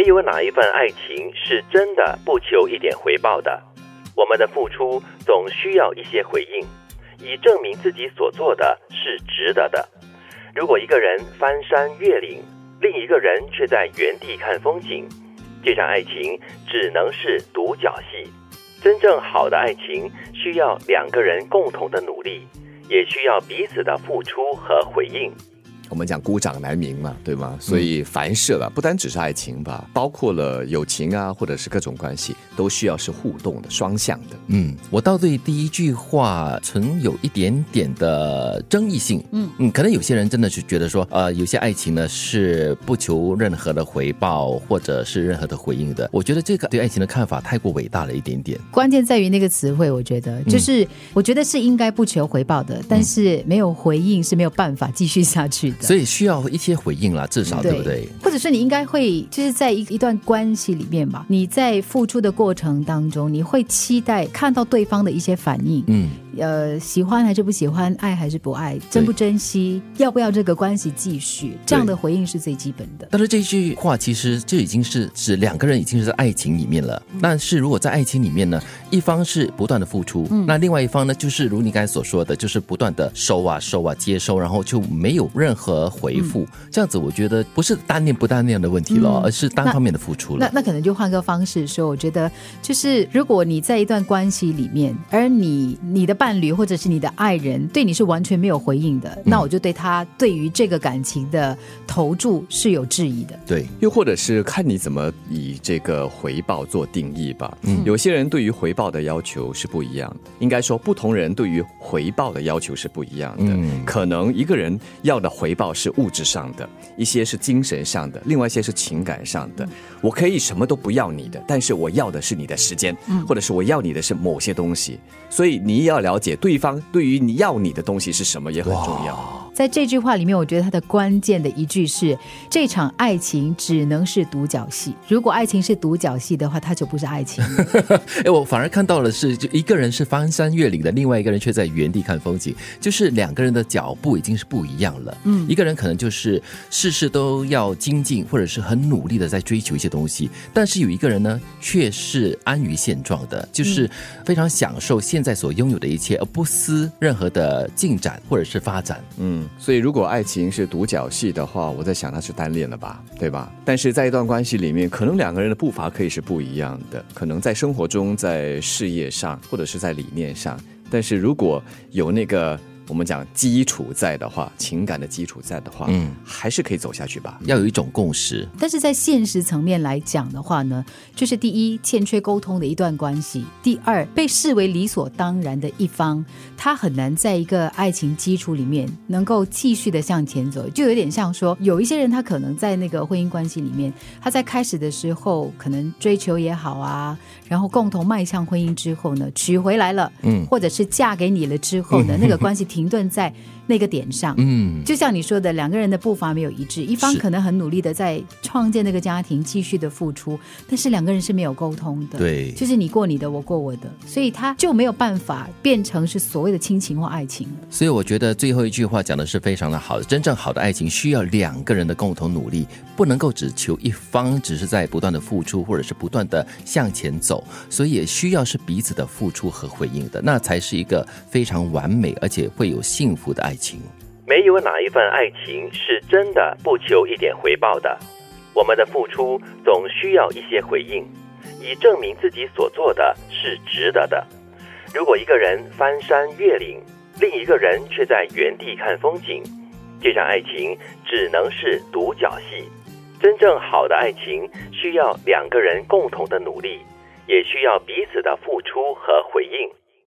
没有哪一份爱情是真的不求一点回报的。我们的付出总需要一些回应，以证明自己所做的是值得的。如果一个人翻山越岭，另一个人却在原地看风景，这场爱情只能是独角戏。真正好的爱情需要两个人共同的努力，也需要彼此的付出和回应。我们讲孤掌难鸣嘛，对吗？所以凡事了，不单只是爱情吧，包括了友情啊，或者是各种关系，都需要是互动的、双向的。嗯，我倒对第一句话存有一点点的争议性。嗯嗯，可能有些人真的是觉得说，呃，有些爱情呢是不求任何的回报或者是任何的回应的。我觉得这个对爱情的看法太过伟大了一点点。关键在于那个词汇，我觉得就是，我觉得是应该不求回报的，但是没有回应是没有办法继续下去的。所以需要一些回应啦，至少对不对？或者是你应该会，就是在一一段关系里面吧，你在付出的过程当中，你会期待看到对方的一些反应，嗯，呃，喜欢还是不喜欢，爱还是不爱，珍不珍惜，要不要这个关系继续，这样的回应是最基本的。但是这句话其实这已经是指两个人已经是在爱情里面了。但是如果在爱情里面呢，一方是不断的付出，那另外一方呢，就是如你刚才所说的，就是不断的收啊收啊接收，然后就没有任何回复。这样子，我觉得不是单恋不单恋的问题了，而是单方面的付出了。那那可能就换个方式说，我觉得就是如果你在一段关系里面，而你你的伴侣或者是你的爱人对你是完全没有回应的，那我就对他对于这个感情的投注是有质疑的。对，又或者是看你怎么以这个回报做定义吧。嗯，有些人对于回报的要求是不一样的，应该说不同人对于回报的要求是不一样的。嗯，可能一个人要的回报是物质上。的一些是精神上的，另外一些是情感上的。我可以什么都不要你的，但是我要的是你的时间，或者是我要你的是某些东西。所以你也要了解对方对于你要你的东西是什么也很重要。在这句话里面，我觉得它的关键的一句是：这场爱情只能是独角戏。如果爱情是独角戏的话，它就不是爱情。哎，我反而看到了是，就一个人是翻山越岭的，另外一个人却在原地看风景，就是两个人的脚步已经是不一样了。嗯，一个人可能就是事事都要精进，或者是很努力的在追求一些东西，但是有一个人呢，却是安于现状的，就是非常享受现在所拥有的一且，而不思任何的进展或者是发展。嗯。所以，如果爱情是独角戏的话，我在想那是单恋了吧，对吧？但是在一段关系里面，可能两个人的步伐可以是不一样的，可能在生活中、在事业上，或者是在理念上。但是如果有那个。我们讲基础在的话，情感的基础在的话，嗯，还是可以走下去吧。要有一种共识。但是在现实层面来讲的话呢，就是第一，欠缺沟通的一段关系；第二，被视为理所当然的一方，他很难在一个爱情基础里面能够继续的向前走。就有点像说，有一些人他可能在那个婚姻关系里面，他在开始的时候可能追求也好啊，然后共同迈向婚姻之后呢，娶回来了，嗯，或者是嫁给你了之后呢，那个关系停。停顿在那个点上，嗯，就像你说的，两个人的步伐没有一致，一方可能很努力的在创建那个家庭，继续的付出，但是两个人是没有沟通的，对，就是你过你的，我过我的，所以他就没有办法变成是所谓的亲情或爱情。所以我觉得最后一句话讲的是非常的好，真正好的爱情需要两个人的共同努力，不能够只求一方只是在不断的付出，或者是不断的向前走，所以也需要是彼此的付出和回应的，那才是一个非常完美而且会。有幸福的爱情，没有哪一份爱情是真的不求一点回报的。我们的付出总需要一些回应，以证明自己所做的是值得的。如果一个人翻山越岭，另一个人却在原地看风景，这场爱情只能是独角戏。真正好的爱情需要两个人共同的努力，也需要彼此的付出和回应。